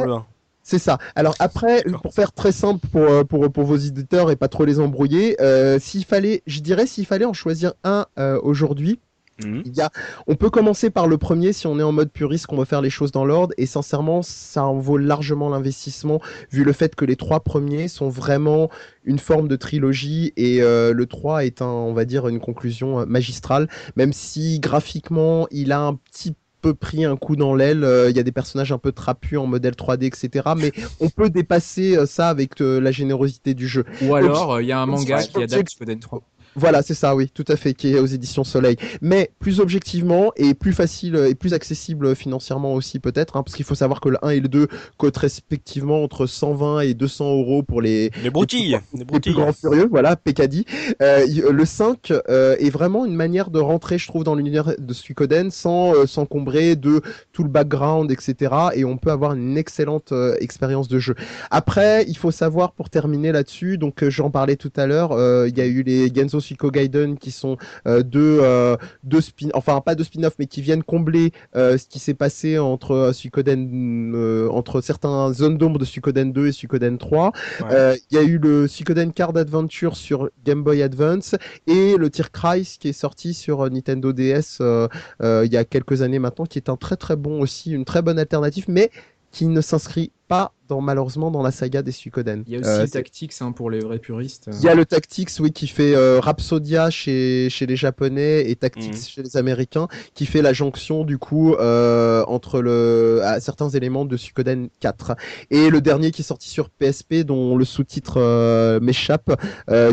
c'est ça. Alors après, pour faire très simple pour, euh, pour, pour vos éditeurs et pas trop les embrouiller, euh, s'il fallait, je dirais s'il fallait en choisir un euh, aujourd'hui, Mhm. il y a, on peut commencer par le premier si on est en mode puriste, qu'on veut faire les choses dans l'ordre, et sincèrement, ça en vaut largement l'investissement, vu le fait que les trois premiers sont vraiment une forme de trilogie, et euh, le 3 est un, on va dire, une conclusion euh, magistrale, même si graphiquement, il a un petit peu pris un coup dans l'aile, euh, il y a des personnages un peu trapus en modèle 3D, etc., mais on peut dépasser euh, ça avec euh, la générosité du jeu. Ou alors, il y a un manga qui adapte Suikoden 3. Voilà, c'est ça, oui, tout à fait, qui est aux éditions Soleil. Mais plus objectivement et plus facile et plus accessible financièrement aussi peut-être, hein, parce qu'il faut savoir que le 1 et le 2 coûtent respectivement entre 120 et 200 euros pour les, Les broutilles. Les les plus broutilles. grands furieux, voilà, Pekadi. Euh, le 5 euh, est vraiment une manière de rentrer, je trouve, dans l'univers de Suikoden sans euh, s'encombrer de tout le background, etc. Et on peut avoir une excellente euh, expérience de jeu. Après, il faut savoir, pour terminer là-dessus, donc euh, j'en parlais tout à l'heure, euh, il y a eu les Genzo Suiko Gaiden qui sont euh, deux, euh, deux spin, enfin pas deux spin-off, mais qui viennent combler euh, ce qui s'est passé entre Suikoden, entre certaines zones d'ombre de Suikoden 2 et Suikoden 3. Ouais. Euh, Il y a eu le Suikoden Card Adventure sur Game Boy Advance et le Tir Kreis qui est sorti sur Nintendo DS il y a quelques années maintenant, qui est un très très bon aussi, une très bonne alternative, mais qui ne s'inscrit pas dans, malheureusement dans la saga des Suikoden. Il y a aussi Euh, le c'est- Tactics hein, pour les vrais puristes. il y a le Tactics, oui, qui fait euh, Rhapsodia chez, chez les Japonais et Tactics Mhm. chez les Américains, qui fait la jonction du coup euh, entre le, à certains éléments de Suikoden 4. Et le dernier qui est sorti sur PSP, dont le sous-titre m'échappe,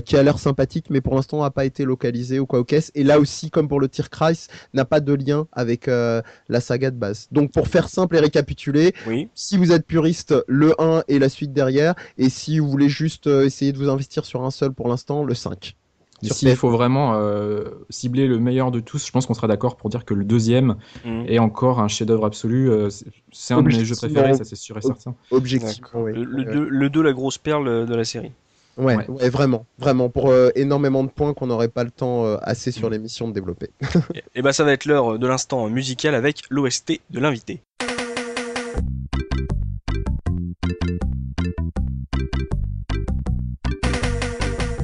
qui a l'air sympathique, mais pour l'instant n'a pas été localisé ou quoi au caisse. Et là aussi, comme pour le Tierkreis, n'a pas de lien avec la saga de base. Donc pour faire simple et récapituler, Oui. si vous êtes puriste, le 1 et la suite derrière. Et si vous voulez juste euh, essayer de vous investir sur un seul pour l'instant, le 5. Et Sur S'il faut vraiment euh, cibler le meilleur de tous, je pense qu'on sera d'accord pour dire que le deuxième Mhm. est encore un chef-d'œuvre absolu. euh, c'est- un de mes jeux préférés, ça c'est sûr et certain. Objectivement, oui. Le, le Euh, deux- le deux, la grosse perle de la série. ouais, ouais. ouais, vraiment. Vraiment. Pour euh, énormément de points qu'on n'aurait pas le temps euh, assez sur Mm. l'émission de développer. Et, (laughs) et ben ça va être l'heure de l'instant musical avec l'OST de l'invité.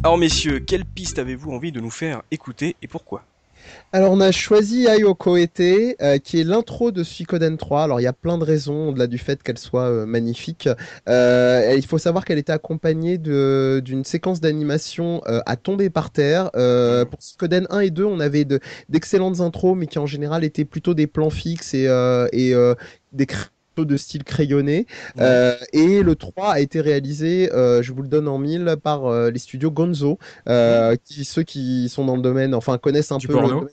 Alors messieurs, quelle piste avez-vous envie de nous faire écouter et pourquoi? Alors on a choisi Ayoko Ete, euh, qui est l'intro de Suikoden 3. Alors il y a plein de raisons, au-delà du fait qu'elle soit euh, magnifique. Euh, il faut savoir qu'elle était accompagnée d'une séquence d'animation euh, à tomber par terre. Pour Suikoden 1 et 2, on avait de- d'excellentes intros, mais qui en général étaient plutôt des plans fixes et, et des cr- de style crayonné. Euh, et le 3 a été réalisé, euh, je vous le donne en mille, par euh, les studios Gonzo, qui, ceux qui sont dans le domaine, enfin connaissent un Du peu porno. le domaine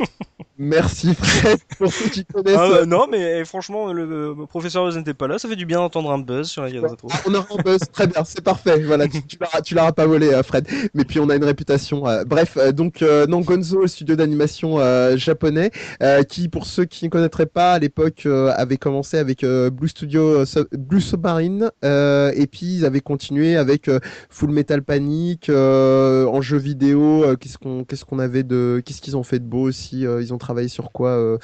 de. (laughs) Merci Fred pour ceux qui connaissent. Ah, euh, Non mais eh, franchement, le, le professeur Oz n'était pas là, ça fait du bien d'entendre un buzz sur la Gaz Retro. Ah, on a un buzz, très bien, c'est parfait. Voilà, tu, tu l'auras- pas volé, euh, Fred. Mais puis on a une réputation. euh, bref, euh, donc euh, non, Gonzo, le studio d'animation euh, japonais, euh, qui pour ceux qui ne connaîtraient pas à l'époque euh, avait commencé avec euh, Blue Studio, euh, Blue Submarine, euh, et puis ils avaient continué avec euh, Full Metal Panic euh, en jeu vidéo. euh, qu'est-ce qu'on, qu'est-ce qu'on avait de, qu'est-ce qu'ils ont fait de beau aussi euh, Ils ont travaillé sur quoi euh,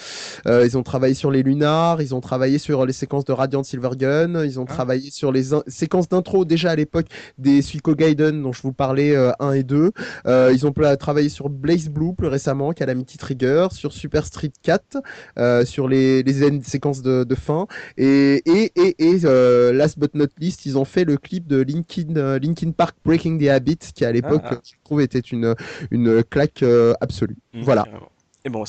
euh, Ils ont travaillé sur les Lunars, ils ont travaillé sur les séquences de Radiant Silvergun, ils ont Ah. travaillé sur les séquences d'intro déjà à l'époque des Suiko Gaiden dont je vous parlais euh, 1 et 2. Euh, ils ont travaillé sur Blaze Blue plus récemment, Calamity Trigger, sur Super Street 4, euh, sur les, séquences de, de fin. Et, et, et, et euh, last but not least, ils ont fait le clip de Linkin, euh, Linkin Park Breaking the Habit, qui à l'époque, Ah, ah. je trouve, était une, une claque euh, absolue. Mmh, Voilà. carrément. Et bon,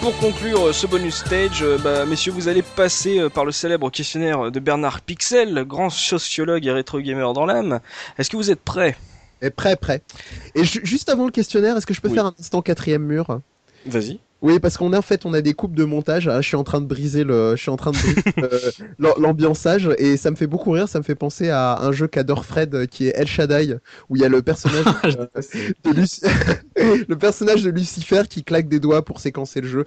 pour conclure ce bonus stage, euh, bah, messieurs, vous allez passer euh, par le célèbre questionnaire de Bernard Pixel, grand sociologue et rétro gamer dans l'âme. Est-ce que vous êtes prêts? Et prêt, prêt. Et ju- juste avant le questionnaire, est-ce que je peux Oui. faire un instant quatrième mur? Vas-y. Oui, parce qu'on est en fait, on a des coupes de montage. Ah, je suis en train de briser le, je suis en train de briser euh, (laughs) l'am- l'ambiançage et ça me fait beaucoup rire. Ça me fait penser à un jeu qu'adore Fred, euh, qui est El Shaddai, où il y a le personnage (laughs) euh, de Luc- (laughs) le personnage de Lucifer qui claque des doigts pour séquencer le jeu.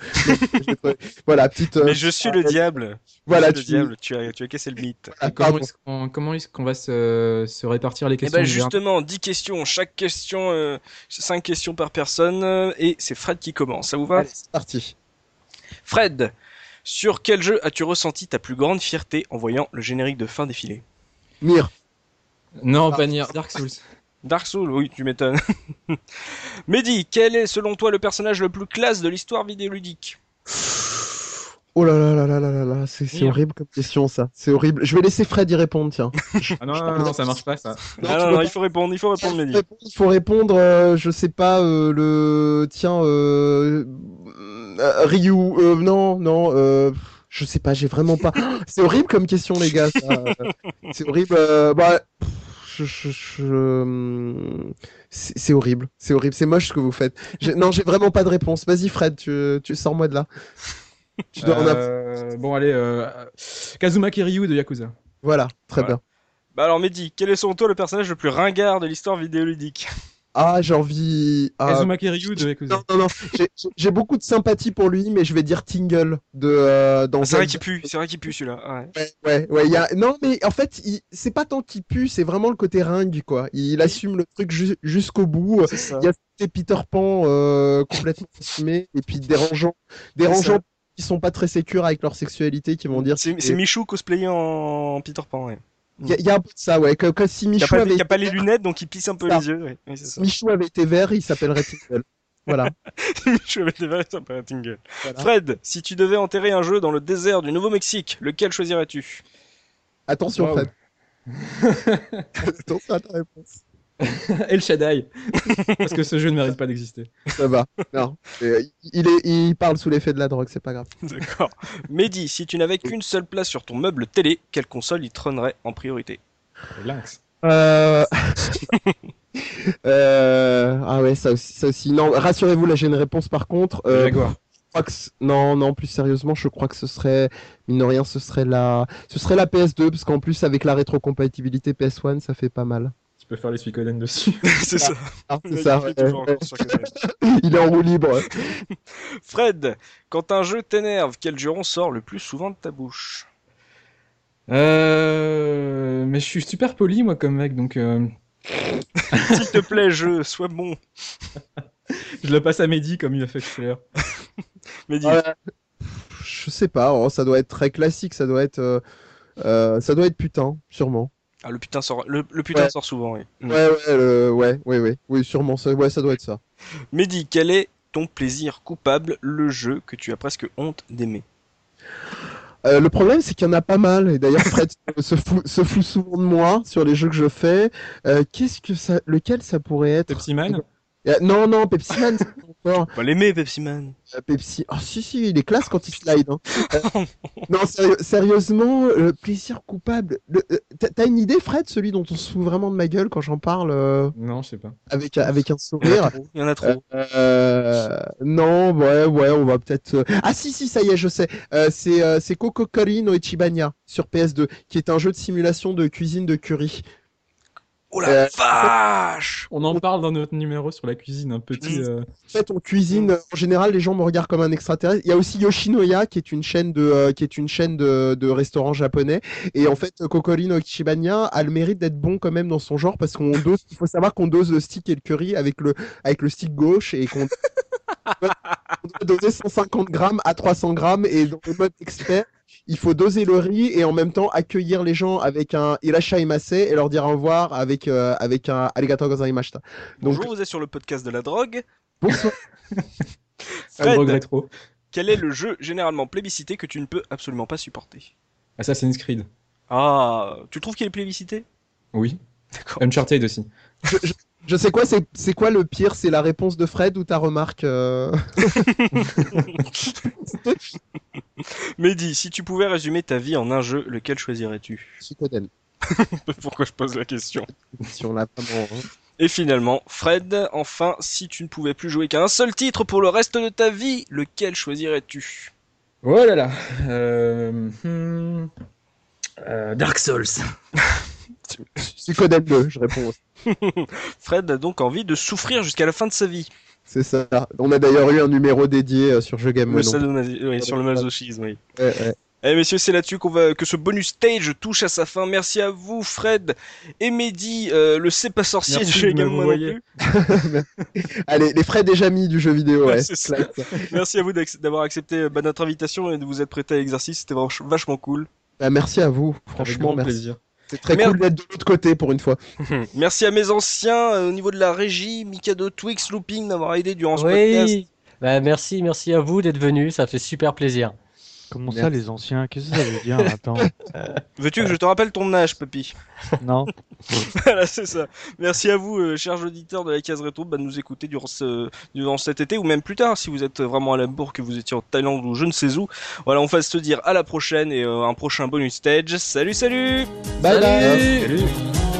Donc, voilà, petite. euh, Mais je suis le diable. Voilà, je suis tu- le diable. Tu as, tu as cassé le mythe. ah, Comment est-ce qu'on comment est-ce qu'on va se, se répartir les Et questions ben justement, 10 questions, chaque question, euh, 5 questions par personne, et c'est Fred qui commence. Ça vous va? Allez, c'est parti. Fred, sur quel jeu as-tu ressenti ta plus grande fierté en voyant le générique de fin défiler? Mir. Non, Ah. pas Nier, Dark Souls. Dark Souls, oui, tu m'étonnes. (laughs) Mehdi, quel est selon toi le personnage le plus classe de l'histoire vidéoludique? Oh là là là là là là là, c'est horrible comme question ça. C'est horrible. Je vais laisser Fred y répondre, tiens. (laughs) Ah non, non, non, non, ça marche pas ça. Non, Ah non, non, il faut répondre, il faut répondre, Mehdi. il faut répondre, euh, je sais pas, euh, le. Tiens, euh... Ryu. euh, non, non, euh... je sais pas, j'ai vraiment pas. (laughs) C'est horrible comme question, les gars. ça. (laughs) C'est horrible. euh, Bah. Je, je, je- hum, C'est horrible, c'est horrible, c'est moche ce que vous faites. Non, j'ai vraiment pas de réponse. Vas-y, Fred, tu, tu sors-moi de là. (laughs) Tu dois en avoir- Euh, bon, allez, euh, Kazuma Kiryu de Yakuza. Voilà, très Voilà. bien. Bah alors Mehdi, quel est selon toi le personnage le plus ringard de l'histoire vidéoludique? Ah, j'ai envie. ah, Kazuma Kiryu de Yakuza. Non, non, non, j'ai- beaucoup de sympathie pour lui, mais je vais dire Tingle de, euh, dans Ah, C'est vrai qu'il pue, c'est vrai qu'il pue celui-là. Ouais. Ouais, ouais, ouais, il y a... Non, mais en fait, il... c'est pas tant qu'il pue, c'est vraiment le côté ringue, quoi. Il assume le truc ju- jusqu'au bout. C'est ça. Il y a Peter Pan euh, complètement (laughs) assumé, et puis dérangeant, dérangeant qui sont pas très sécures avec leur sexualité, qui vont dire. C'est c'est Michou cosplayé en Peter Pan, ouais. Il y, a- il y a un peu de ça, ouais. Que, que si a Michou pas, avait... qui a pas les lunettes, donc il pisse un peu Ça. les yeux. Ouais. Oui, c'est ça. Michou avait été vert, il s'appellerait Tingle. Voilà. (laughs) Michou avec des verres, ça paraît tingle. Voilà. Fred, si tu devais enterrer un jeu dans le désert du Nouveau-Mexique, lequel choisirais-tu? Attention, Wow. Fred. (laughs) Attention à ta réponse. (laughs) El Shaddai. (laughs) Parce que ce jeu ne mérite pas d'exister. Ça va. Non. Euh, il, est, il parle sous l'effet de la drogue, c'est pas grave. (laughs) D'accord. Mehdi, si tu n'avais qu'une seule place sur ton meuble télé, quelle console y trônerait en priorité? Lynx. Euh... euh, Ah ouais, ça aussi, ça aussi. Non, rassurez-vous, là j'ai une réponse par contre. Euh, Jaguar. je crois que c- non, non, plus sérieusement, je crois que ce serait, mine de rien, ce serait la, ce serait la PS2 parce qu'en plus avec la rétrocompatibilité PS1, ça fait pas mal. Peux faire les Suikoden dessus. (laughs) C'est ça. Ah, Il c'est ça. fait ouais, toujours ouais. encore sur cassette. (laughs) Il est en roue libre. Fred, quand un jeu t'énerve, quel juron sort le plus souvent de ta bouche? Euh... Mais je suis super poli, moi, comme mec, donc euh, (laughs) S'il te plaît, jeu, sois bon. je le passe à Mehdi comme il a fait tout à l'heure. Mehdi, Ouais. Je sais pas. oh, ça doit être très classique. Ça doit être, euh, euh, ça doit être putain, sûrement. Ah, le putain sort, le, le putain Ouais. sort souvent, oui. Ouais, ouais, le- ouais, ouais, ouais, oui, sûrement. Ça, ouais, ça doit être ça. Mehdi, quel est ton plaisir coupable, le jeu que tu as presque honte d'aimer? Euh, le problème, c'est qu'il y en a pas mal. Et d'ailleurs, Fred (laughs) se fout, se fout souvent de moi sur les jeux que je fais. Euh, Qu'est-ce que ça, lequel ça pourrait être? Pepsi Man? Euh, Non, non, Pepsi Man, c'est pas (laughs) encore. Pas l'aimer, Pepsi Man. Euh, Pepsi. Ah, si, si, il est classe quand il slide. Hein. Euh, non, sérieux- sérieusement, le plaisir coupable. Le- euh, T'as une idée, Fred, celui dont on se fout vraiment de ma gueule quand j'en parle euh, Non, je sais pas. avec, avec un sourire? Il y en a trop. Euh, non, ouais, ouais, on va peut-être. euh, Ah si, si, ça y est, je sais. Euh, c'est euh, c'est Coco Kori no Ichibanya sur PS2, qui est un jeu de simulation de cuisine de curry. Oh la euh, vache On en parle dans notre numéro sur la cuisine, un petit. Mm. euh, En fait, on cuisine. En général, les gens me regardent comme un extraterrestre. Il y a aussi Yoshinoya, qui est une chaîne de, euh, qui est une chaîne de, de restaurants japonais. Et en fait, Kokori no Ichibanya a le mérite d'être bon quand même dans son genre parce qu'on (laughs) dose. Il faut savoir qu'on dose le stick et le curry avec le, avec le stick gauche et qu'on on (laughs) doit doser 150 grammes à 300 grammes. Et dans le mode expert, il faut doser le riz et en même temps accueillir les gens avec un irashaimase et leur dire au revoir avec, euh, avec un arigato gozaimashita. Donc, Bonjour, vous êtes sur le podcast de la drogue. bonsoir. (laughs) Fred, drogue rétro. quel est le jeu généralement plébiscité que tu ne peux absolument pas supporter? Assassin's Creed. Ah, tu trouves qu'il est plébiscité? Oui. D'accord. Uncharted aussi. Je sais quoi, c'est c'est quoi le pire? C'est la réponse de Fred ou ta remarque euh? (laughs) Mehdi, si tu pouvais résumer ta vie en un jeu, lequel choisirais-tu? Suikoden. (laughs) Pourquoi je pose la question? L'a hein. Et finalement, Fred, enfin, si tu ne pouvais plus jouer qu'à un seul titre pour le reste de ta vie, lequel choisirais-tu? Oh là là. Euh, hmm, euh, Dark Souls. Suikoden 2, je réponds. aussi. (laughs) Fred a donc envie de souffrir jusqu'à la fin de sa vie. C'est ça. On a d'ailleurs eu un numéro dédié euh, sur Jeu Game Le Mono. sadomaso- oui, sur le masochisme, oui. Ouais, ouais. Eh messieurs, c'est là-dessus qu'on va que ce bonus stage touche à sa fin. Merci à vous, Fred et Mehdi, euh, le c'est pas sorcier Merci du jeu également non renvoyer. plus. (laughs) Allez, les Fred déjà mis du jeu vidéo, ouais. Ouais, (laughs) c'est ça. Classe. Merci à vous d'avoir accepté euh, bah, notre invitation et de vous être prêté à l'exercice. C'était vach- vachement cool. Bah, merci à vous, Avec franchement, grand merci. plaisir. C'est très Merde. cool d'être de l'autre côté pour une fois. Merci à mes anciens euh, au niveau de la régie, Mikado, Twix, Looping d'avoir aidé durant ce podcast. Oui. Bah, merci, merci à vous d'être venus. Ça fait super plaisir. Comment ça, les anciens? Qu'est-ce que ça veut dire? (laughs) Attends. Veux-tu que je te rappelle ton âge, papy? Non. (laughs) Voilà, c'est ça. Merci à vous, euh, chers auditeurs de la case rétro, bah, de nous écouter durant, ce, durant cet été ou même plus tard si vous êtes vraiment à la bourre, que vous étiez en Thaïlande ou je ne sais où. Voilà, on va se dire à la prochaine et euh, un prochain bonus stage. Salut, salut Bye bye. Salut. Salut